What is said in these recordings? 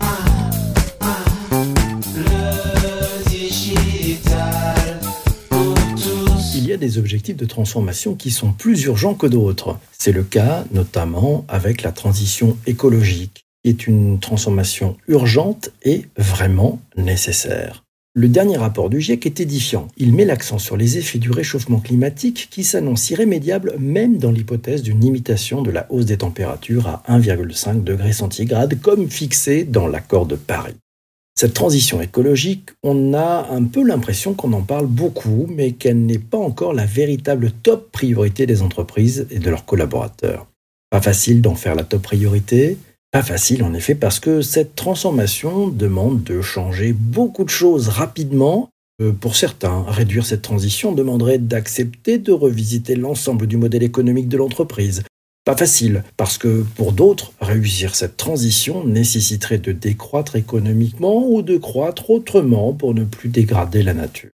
Ah, ah. Il y a des objectifs de transformation qui sont plus urgents que d'autres. C'est le cas notamment avec la transition écologique, qui est une transformation urgente et vraiment nécessaire. Le dernier rapport du GIEC est édifiant. Il met l'accent sur les effets du réchauffement climatique qui s'annoncent irrémédiables même dans l'hypothèse d'une limitation de la hausse des températures à 1,5 degré centigrade comme fixé dans l'accord de Paris. Cette transition écologique, on a un peu l'impression qu'on en parle beaucoup, mais qu'elle n'est pas encore la véritable top priorité des entreprises et de leurs collaborateurs. Pas facile d'en faire la top priorité, pas facile en effet parce que cette transformation demande de changer beaucoup de choses rapidement. Euh, Pour certains, réduire cette transition demanderait d'accepter de revisiter l'ensemble du modèle économique de l'entreprise. Pas facile parce que pour d'autres, réussir cette transition nécessiterait de décroître économiquement ou de croître autrement pour ne plus dégrader la nature.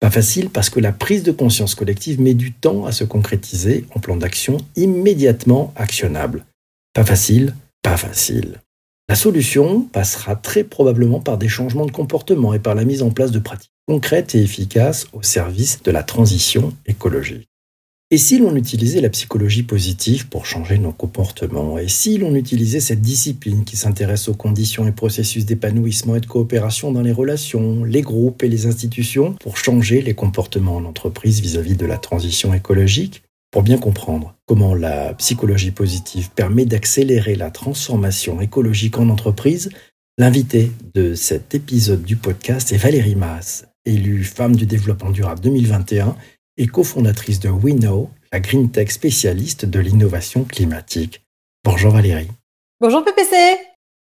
Pas facile parce que la prise de conscience collective met du temps à se concrétiser en plan d'action immédiatement actionnable. Pas facile pas facile. La solution passera très probablement par des changements de comportement et par la mise en place de pratiques concrètes et efficaces au service de la transition écologique. Et si l'on utilisait la psychologie positive pour changer nos comportements? Et si l'on utilisait cette discipline qui s'intéresse aux conditions et processus d'épanouissement et de coopération dans les relations, les groupes et les institutions pour changer les comportements en entreprise vis-à-vis de la transition écologique? Pour bien comprendre comment la psychologie positive permet d'accélérer la transformation écologique en entreprise, l'invité de cet épisode du podcast est Valérie Maas, élue femme du développement durable 2021 et cofondatrice de WeKnow, la green tech spécialiste de l'innovation climatique. Bonjour Valérie. Bonjour PPC.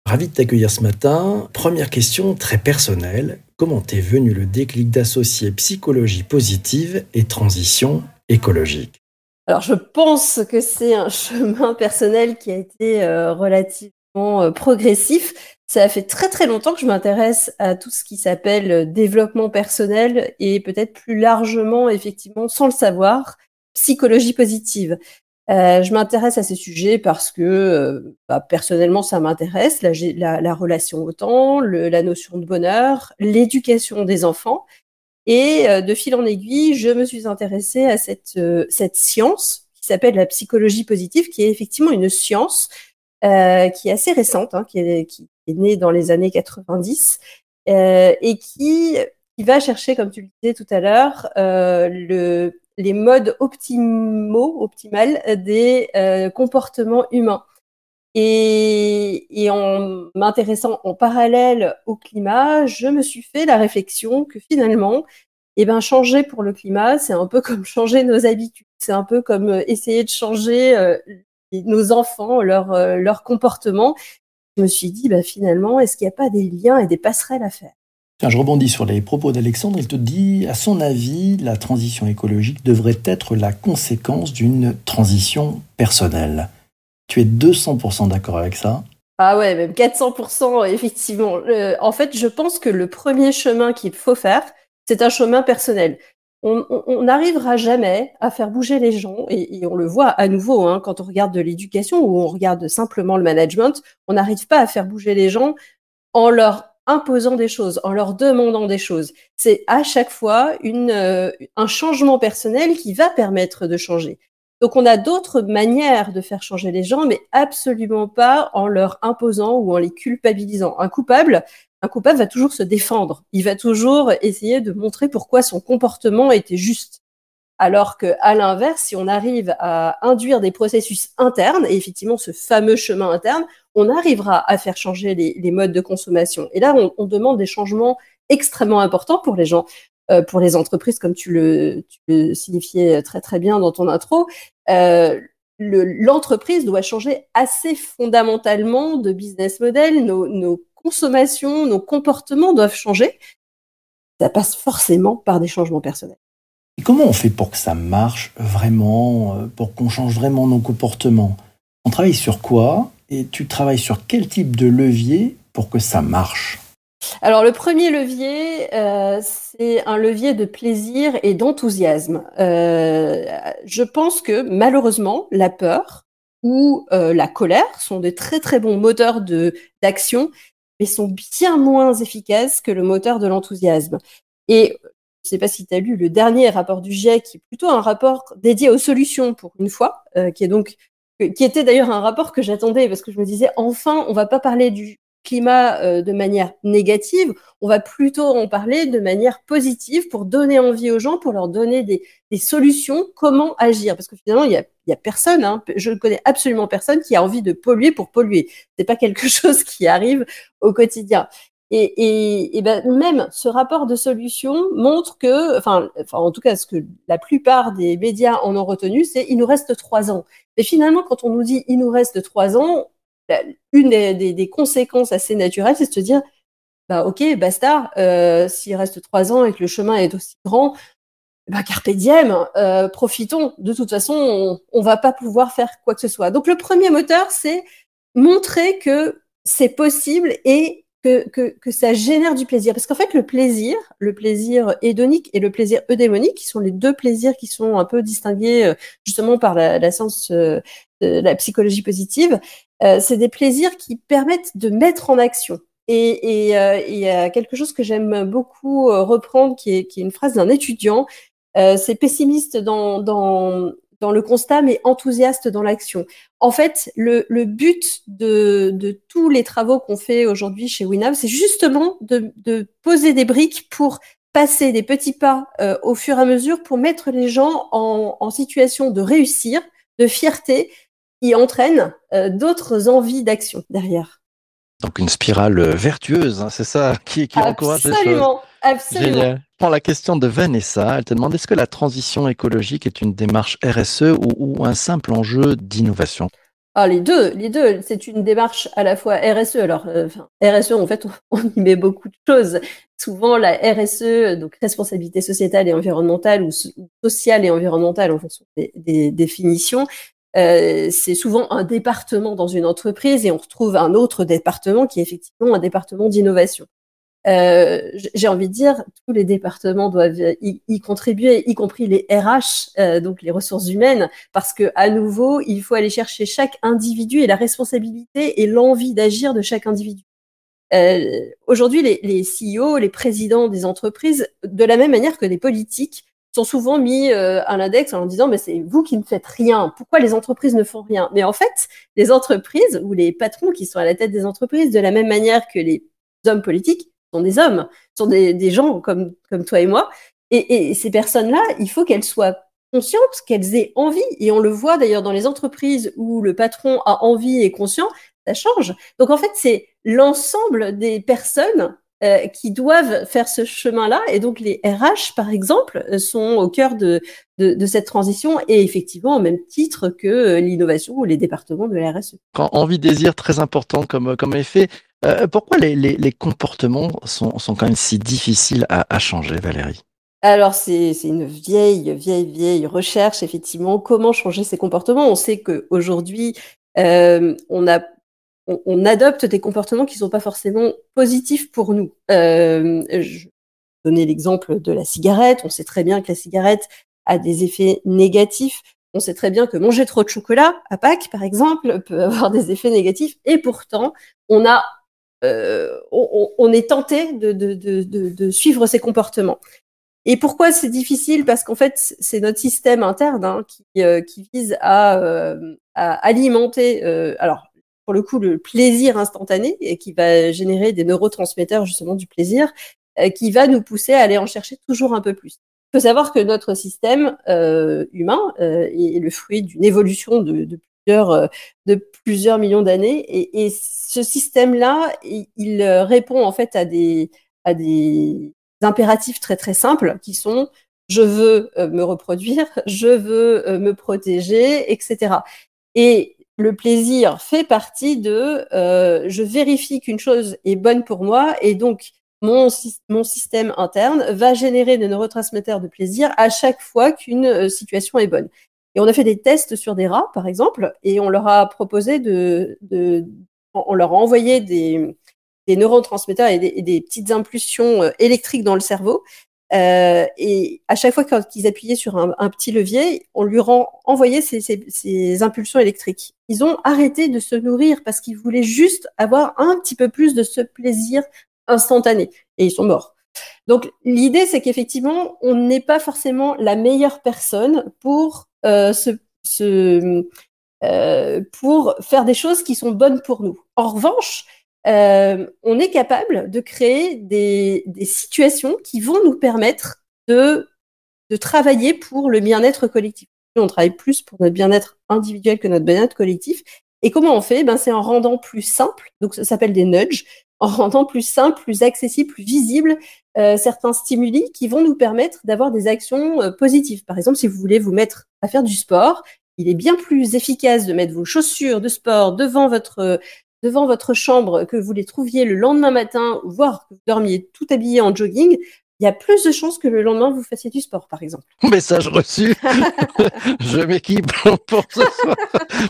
Ravi de t'accueillir ce matin. Première question très personnelle. Comment t'est venu le déclic d'associer psychologie positive et transition écologique? Alors je pense que c'est un chemin personnel qui a été euh, relativement euh, progressif. Ça fait très très longtemps que je m'intéresse à tout ce qui s'appelle euh, développement personnel et peut-être plus largement, effectivement, sans le savoir, psychologie positive. Euh, je m'intéresse à ces sujets parce que euh, bah, personnellement ça m'intéresse, la, la, la relation au temps, le- la notion de bonheur, l'éducation des enfants. Et euh, de fil en aiguille, je me suis intéressée à cette, euh, cette science qui s'appelle la psychologie positive, qui est effectivement une science euh, qui est assez récente, hein, qui, est, qui est née dans les années 90 euh, et qui, qui va chercher, comme tu le disais tout à l'heure, euh, le, les modes optimaux, optimales des euh, comportements humains. Et, en m'intéressant en parallèle au climat, je me suis fait la réflexion que finalement, eh ben, changer pour le climat, c'est un peu comme changer nos habitudes. C'est un peu comme euh, essayer de changer euh, nos enfants, leur, euh, leur comportement. Je me suis dit, bah, finalement, est-ce qu'il n'y a pas des liens et des passerelles à faire? Tiens, je rebondis sur les propos d'Alexandre. Il te dit, à son avis, la transition écologique devrait être la conséquence d'une transition personnelle. Tu es 200% d'accord avec ça? Ah ouais, même 400%, effectivement. En fait, je pense que le premier chemin qu'il faut faire, c'est un chemin personnel. On n'arrivera jamais à faire bouger les gens, et, on le voit à nouveau hein, quand on regarde de l'éducation ou on regarde simplement le management, on n'arrive pas à faire bouger les gens en leur imposant des choses, en leur demandant des choses. C'est à chaque fois euh, un changement personnel qui va permettre de changer. Donc on a d'autres manières de faire changer les gens, mais absolument pas en leur imposant ou en les culpabilisant. Un coupable, un coupable va toujours se défendre. Il va toujours essayer de montrer pourquoi son comportement était juste. Alors que, à l'inverse, si on arrive à induire des processus internes, et effectivement ce fameux chemin interne, on arrivera à faire changer les, modes de consommation. Et là, on, demande des changements extrêmement importants pour les gens, pour les entreprises, comme tu le, signifiais très très bien dans ton intro. Euh, le- L'entreprise doit changer assez fondamentalement de business model. Nos, consommations, nos comportements doivent changer. Ça passe forcément par des changements personnels. Comment on fait pour que ça marche vraiment, euh, pour qu'on change vraiment nos comportements? On travaille sur quoi? Et tu travailles sur quel type de levier pour que ça marche? Alors le premier levier, euh, c'est un levier de plaisir et d'enthousiasme. Euh, je pense que malheureusement, la peur ou euh, la colère sont des très très bons moteurs d'action, mais sont bien moins efficaces que le moteur de l'enthousiasme. Et je ne sais pas si tu as lu le dernier rapport du GIEC, qui est plutôt un rapport dédié aux solutions pour une fois, qui est donc qui était d'ailleurs un rapport que j'attendais parce que je me disais enfin on va pas parler du climat euh, de manière négative, on va plutôt en parler de manière positive pour donner envie aux gens, pour leur donner des, des solutions, comment agir. Parce que finalement, il y a, y a personne, hein, je ne connais absolument personne qui a envie de polluer pour polluer. C'est pas quelque chose qui arrive au quotidien. Et, et, et ben même ce rapport de solution montre que, enfin, enfin, en tout cas, ce que la plupart des médias en ont retenu, c'est il nous reste trois ans. Et finalement, quand on nous dit il nous reste trois ans, une des, conséquences assez naturelles, c'est de se dire, bah ok, basta, euh, s'il reste trois ans et que le chemin est aussi grand, bah carpe diem, euh, profitons. De toute façon, on, on va pas pouvoir faire quoi que ce soit. Donc le premier moteur, c'est montrer que c'est possible et que, ça génère du plaisir. Parce qu'en fait, le plaisir, le plaisir hédonique et le plaisir eudémonique, qui sont les deux plaisirs qui sont un peu distingués euh, justement par la, science de la psychologie positive, euh, c'est des plaisirs qui permettent de mettre en action. Et, euh, il y a quelque chose que j'aime beaucoup euh, reprendre, qui est, une phrase d'un étudiant. c'est pessimiste dans, dans le constat, mais enthousiaste dans l'action. En fait, le, le but de, de, tous les travaux qu'on fait aujourd'hui chez Winav, c'est justement de, de, poser des briques pour passer des petits pas euh, au fur et à mesure pour mettre les gens en, en situation de réussir, de fierté qui entraîne euh, d'autres envies d'action derrière. Donc une spirale vertueuse, hein, c'est ça qui, qui encourage les choses. Absolument, absolument. Je prends la question de Vanessa. Elle te demande est-ce que la transition écologique est une démarche RSE ou, ou un simple enjeu d'innovation? Ah, les deux, les deux. C'est une démarche à la fois RSE. Alors, euh, RSE, en fait, on, y met beaucoup de choses. Souvent, la RSE, donc responsabilité sociétale et environnementale ou sociale et environnementale en fonction des, des définitions, euh, c'est souvent un département dans une entreprise et on retrouve un autre département qui est effectivement un département d'innovation. Euh, j'ai envie de dire, tous les départements doivent y, contribuer, y compris les RH, euh, donc les ressources humaines, parce que à nouveau, il faut aller chercher chaque individu et la responsabilité et l'envie d'agir de chaque individu. Aujourd'hui, les, les CEO, les présidents des entreprises, de la même manière que les politiques, sont souvent mis euh, à l'index en disant mais c'est vous qui ne faites rien. Pourquoi les entreprises ne font rien? Mais en fait, les entreprises ou les patrons qui sont à la tête des entreprises, de la même manière que les hommes politiques, sont des hommes, sont des, gens comme comme toi et moi. Et, et ces personnes-là, il faut qu'elles soient conscientes, qu'elles aient envie. Et on le voit d'ailleurs dans les entreprises où le patron a envie et est conscient, ça change. Donc en fait, c'est l'ensemble des personnes euh, qui doivent faire ce chemin-là. Et donc les RH, par exemple, euh, sont au cœur de, de, de cette transition et effectivement au même titre que euh, l'innovation ou les départements de la RSE. Quand envie, désir, très important comme, comme effet. Euh, pourquoi les, les, les, comportements sont, sont quand même si difficiles à, à changer, Valérie? Alors, c'est une vieille, vieille, vieille recherche, effectivement. Comment changer ces comportements? On sait qu'aujourd'hui, euh, on a on, adopte des comportements qui ne sont pas forcément positifs pour nous. Euh, je vais donner l'exemple de la cigarette. On sait très bien que la cigarette a des effets négatifs. On sait très bien que manger trop de chocolat à Pâques, par exemple, peut avoir des effets négatifs. Et pourtant, on a, euh, on, on, est tenté de, de, de, de, suivre ces comportements. Et pourquoi c'est difficile? Parce qu'en fait, c'est notre système interne hein, qui, euh, qui, vise à, euh, à alimenter. Euh, alors, pour le coup le plaisir instantané et qui va générer des neurotransmetteurs justement du plaisir, euh, qui va nous pousser à aller en chercher toujours un peu plus. Il faut savoir que notre système euh, humain euh, est le fruit d'une évolution de, plusieurs, de plusieurs millions d'années et, et, ce système-là, il, répond en fait à des, à des impératifs très très simples qui sont je veux me reproduire, je veux me protéger, etc. Et le plaisir fait partie de euh, je vérifie qu'une chose est bonne pour moi et donc mon, système interne va générer des neurotransmetteurs de plaisir à chaque fois qu'une euh, situation est bonne. Et on a fait des tests sur des rats, par exemple, et on leur a proposé de, on leur a envoyé des, des neurotransmetteurs et des, et des petites impulsions euh, électriques dans le cerveau. Euh, et à chaque fois qu'ils appuyaient sur un, petit levier, on lui rend, envoyait ces, impulsions électriques. Ils ont arrêté de se nourrir parce qu'ils voulaient juste avoir un petit peu plus de ce plaisir instantané. Et ils sont morts. Donc l'idée, c'est qu'effectivement, on n'est pas forcément la meilleure personne pour euh, euh, pour faire des choses qui sont bonnes pour nous. En revanche, euh, on est capable de créer des, situations qui vont nous permettre de, de travailler pour le bien-être collectif. On travaille plus pour notre bien-être individuel que notre bien-être collectif. Et comment on fait? Ben, C'est en rendant plus simple, donc ça s'appelle des nudges, en rendant plus simple, plus accessible, plus visible euh, certains stimuli qui vont nous permettre d'avoir des actions euh, positives. Par exemple, si vous voulez vous mettre à faire du sport, il est bien plus efficace de mettre vos chaussures de sport devant votre devant votre chambre, que vous les trouviez le lendemain matin, voire que vous dormiez tout habillé en jogging, il y a plus de chances que le lendemain vous fassiez du sport, par exemple. Message reçu. je m'équipe pour ce soir.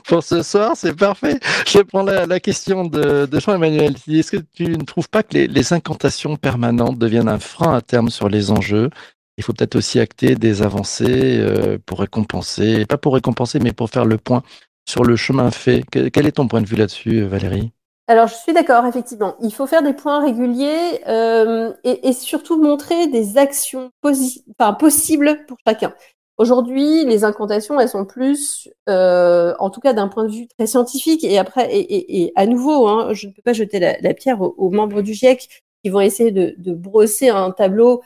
pour ce soir, c'est parfait. Je prends la, question de, Jean-Emmanuel. Est-ce que tu ne trouves pas que les, les, incantations permanentes deviennent un frein à terme sur les enjeux? Il faut peut-être aussi acter des avancées euh, pour récompenser, pas pour récompenser, mais pour faire le point sur le chemin fait. Quel est ton point de vue là-dessus, Valérie? Alors, je suis d'accord, effectivement. Il faut faire des points réguliers euh, et, surtout montrer des actions possibles pour chacun. Aujourd'hui, les incantations, elles sont plus, euh, en tout cas d'un point de vue très scientifique, et après, et, à nouveau, hein, je ne peux pas jeter la, pierre aux, membres du GIEC qui vont essayer de brosser un tableau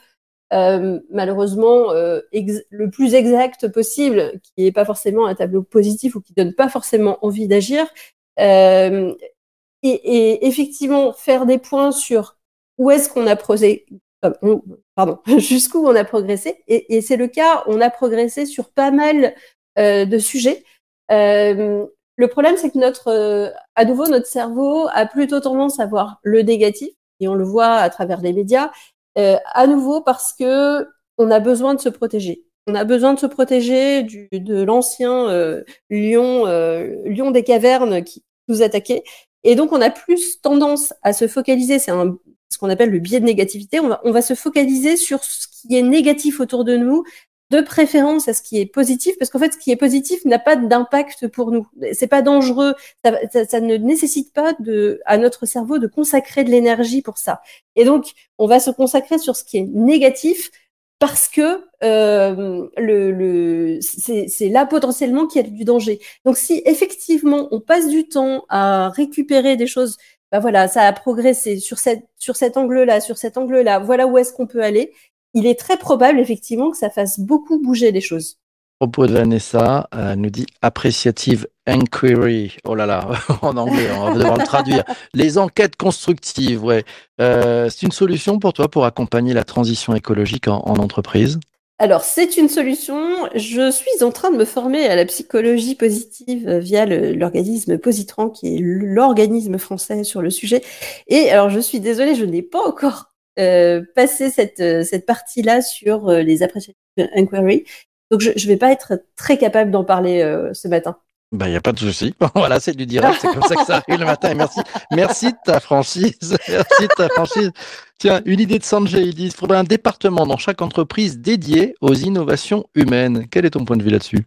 euh, malheureusement euh, le plus exact possible, qui n'est pas forcément un tableau positif ou qui donne pas forcément envie d'agir. Euh, et, et, effectivement, faire des points sur où est-ce qu'on a progressé, pardon, jusqu'où on a progressé. Et, et c'est le cas, on a progressé sur pas mal euh, de sujets. Euh, le problème, c'est que notre, à nouveau, notre cerveau a plutôt tendance à voir le négatif, et on le voit à travers les médias, euh, à nouveau parce que on a besoin de se protéger. On a besoin de se protéger de l'ancien euh, lion, euh, lion des cavernes qui nous attaquait. Et donc, on a plus tendance à se focaliser, c'est ce qu'on appelle le biais de négativité, on va se focaliser sur ce qui est négatif autour de nous de préférence à ce qui est positif, parce qu'en fait, ce qui est positif n'a pas d'impact pour nous. C'est pas dangereux. Ça, ça, ça, ne nécessite pas de, à notre cerveau de consacrer de l'énergie pour ça. Et donc, on va se consacrer sur ce qui est négatif parce que euh, le, le c'est là potentiellement qu'il y a du danger. Donc, si effectivement on passe du temps à récupérer des choses, ben voilà, ça a progressé sur sur cet angle-là, sur cet angle-là. Voilà où est-ce qu'on peut aller il est très probable effectivement que ça fasse beaucoup bouger les choses. Propos de Vanessa euh, nous dit appreciative inquiry. Oh là là, en anglais, on va devoir le traduire. Les enquêtes constructives, ouais. Euh, c'est une solution pour toi pour accompagner la transition écologique en, en entreprise? Alors, c'est une solution. Je suis en train de me former à la psychologie positive via l'organisme Positran, qui est l'organisme français sur le sujet. Et alors, je suis désolée, je n'ai pas encore euh, passer cette, euh, cette partie-là sur euh, les appreciative inquiry. Donc, je ne vais pas être très capable d'en parler euh, ce matin. Ben, il n'y a pas de souci. voilà, c'est du direct. C'est comme ça que ça arrive le matin. merci. Merci de ta franchise. Merci de ta franchise. Tiens, une idée de Sanjay. Il dit qu'il faudrait un département dans chaque entreprise dédié aux innovations humaines. Quel est ton point de vue là-dessus?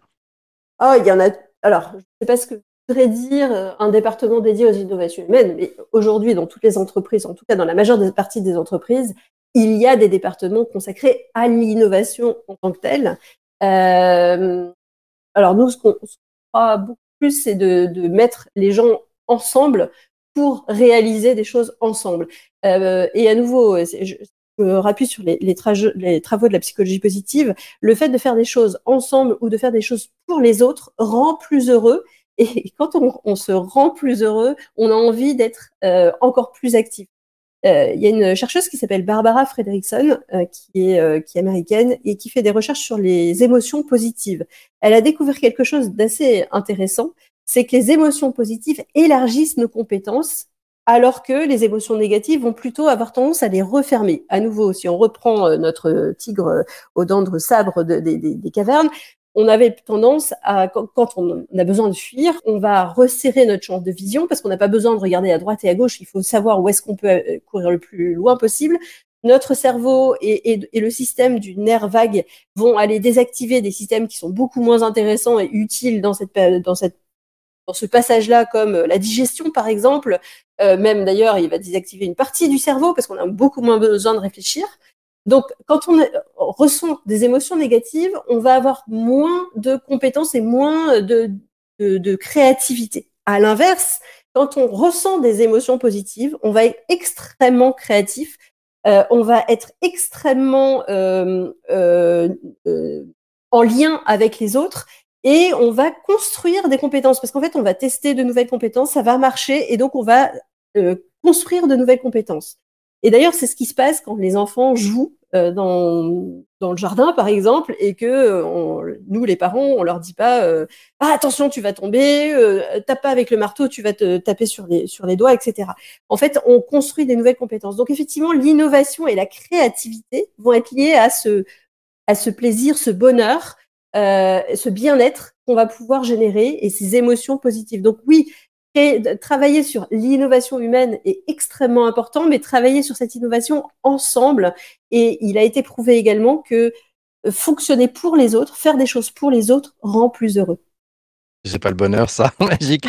Oh, il y en a. Alors, je ne sais pas ce que dire euh, un département dédié aux innovations humaines, mais aujourd'hui, dans toutes les entreprises, en tout cas dans la majeure partie des entreprises, il y a des départements consacrés à l'innovation en tant que telle. Euh, alors nous, ce qu'on croit beaucoup plus, c'est de, mettre les gens ensemble pour réaliser des choses ensemble. Euh, et à nouveau, je, me rappuie sur les, travaux de la psychologie positive, le fait de faire des choses ensemble ou de faire des choses pour les autres rend plus heureux et quand on, se rend plus heureux, on a envie d'être euh, encore plus actif. Euh, il y a une chercheuse qui s'appelle Barbara Fredrickson, euh, qui, est, américaine et qui fait des recherches sur les émotions positives. Elle a découvert quelque chose d'assez intéressant, c'est que les émotions positives élargissent nos compétences alors que les émotions négatives vont plutôt avoir tendance à les refermer. À nouveau, si on reprend notre tigre aux dents de sabre de, de, de, des cavernes, on avait tendance à, quand on a besoin de fuir, on va resserrer notre champ de vision parce qu'on n'a pas besoin de regarder à droite et à gauche. Il faut savoir où est-ce qu'on peut euh, courir le plus loin possible. Notre cerveau et, le système du nerf vague vont aller désactiver des systèmes qui sont beaucoup moins intéressants et utiles dans cette dans ce passage-là, comme la digestion par exemple. Euh, même d'ailleurs, il va désactiver une partie du cerveau parce qu'on a beaucoup moins besoin de réfléchir. Donc, quand on ressent des émotions négatives, on va avoir moins de compétences et moins de, créativité. À l'inverse, quand on ressent des émotions positives, on va être extrêmement créatif, euh, on va être extrêmement euh, euh, en lien avec les autres et on va construire des compétences parce qu'en fait, on va tester de nouvelles compétences, ça va marcher et donc on va construire de nouvelles compétences. Et d'ailleurs, c'est ce qui se passe quand les enfants jouent euh, dans, dans le jardin, par exemple, et que on, nous, les parents, on leur dit pas euh, ah attention, tu vas tomber, euh, tape pas avec le marteau, tu vas te taper sur les sur les doigts, etc. En fait, on construit des nouvelles compétences. Donc effectivement, l'innovation et la créativité vont être liées à ce à ce plaisir, ce bonheur, euh, ce bien-être qu'on va pouvoir générer et ces émotions positives. Donc oui, travailler sur l'innovation humaine est extrêmement important, mais travailler sur cette innovation ensemble. Et il a été prouvé également que fonctionner pour les autres, faire des choses pour les autres, rend plus heureux. J'ai pas le bonheur, ça, magique.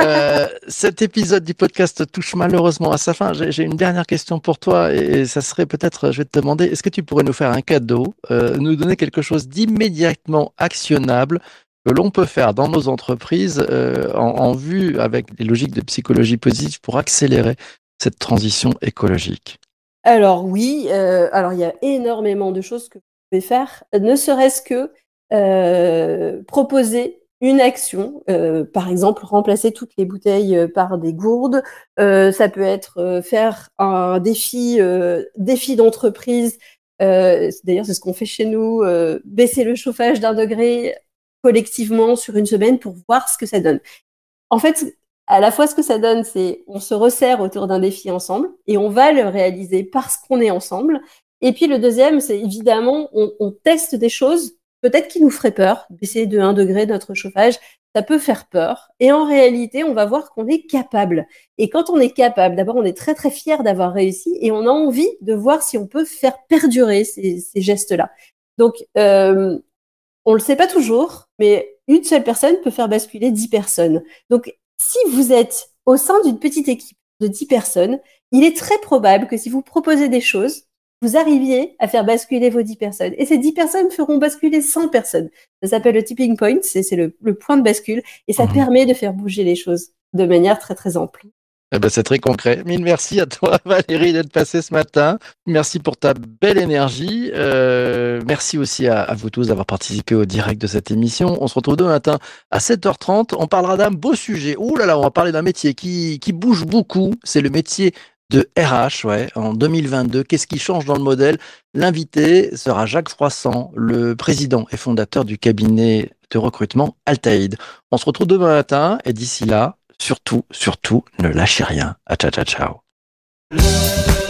euh, cet épisode du podcast touche malheureusement à sa fin. J'ai une dernière question pour toi et ça serait peut-être, je vais te demander, est-ce que tu pourrais nous faire un cadeau, euh, nous donner quelque chose d'immédiatement actionnable que l'on peut faire dans nos entreprises euh, en, vue avec des logiques de psychologie positive pour accélérer cette transition écologique Alors oui, euh, alors il y a énormément de choses que vous pouvez faire, ne serait-ce que euh, proposer une action, par exemple remplacer toutes les bouteilles par des gourdes. ça peut être faire un défi, défi d'entreprise. D'ailleurs, c'est ce qu'on fait chez nous. baisser le chauffage d'un degré collectivement sur une semaine pour voir ce que ça donne. En fait, à la fois ce que ça donne, c'est on se resserre autour d'un défi ensemble et on va le réaliser parce qu'on est ensemble. Et puis le deuxième, c'est évidemment, on, on, teste des choses peut-être qui nous feraient peur, baisser de 1 degré notre chauffage, ça peut faire peur. Et en réalité, on va voir qu'on est capable. Et quand on est capable, d'abord, on est très très fier d'avoir réussi et on a envie de voir si on peut faire perdurer ces, ces gestes-là. Donc, euh, on le sait pas toujours, mais une seule personne peut faire basculer dix personnes. Donc, si vous êtes au sein d'une petite équipe de dix personnes, il est très probable que si vous proposez des choses, vous arriviez à faire basculer vos dix personnes. Et ces dix personnes feront basculer 100 personnes. Ça s'appelle le tipping point, c'est le, le, point de bascule, et ça mmh. permet de faire bouger les choses de manière très très ample. Eh ben, c'est très concret. Mille merci à toi, Valérie, d'être passée ce matin. Merci pour ta belle énergie. Euh, merci aussi à, vous tous d'avoir participé au direct de cette émission. On se retrouve demain matin à 7h30. On parlera d'un beau sujet. Ouh là là, on va parler d'un métier qui, qui bouge beaucoup. C'est le métier de RH, ouais, en 2022. Qu'est-ce qui change dans le modèle? L'invité sera Jacques Froissant, le président et fondateur du cabinet de recrutement Altaïd. On se retrouve demain matin et d'ici là, surtout, surtout, ne lâchez rien. À ciao, ciao, ciao.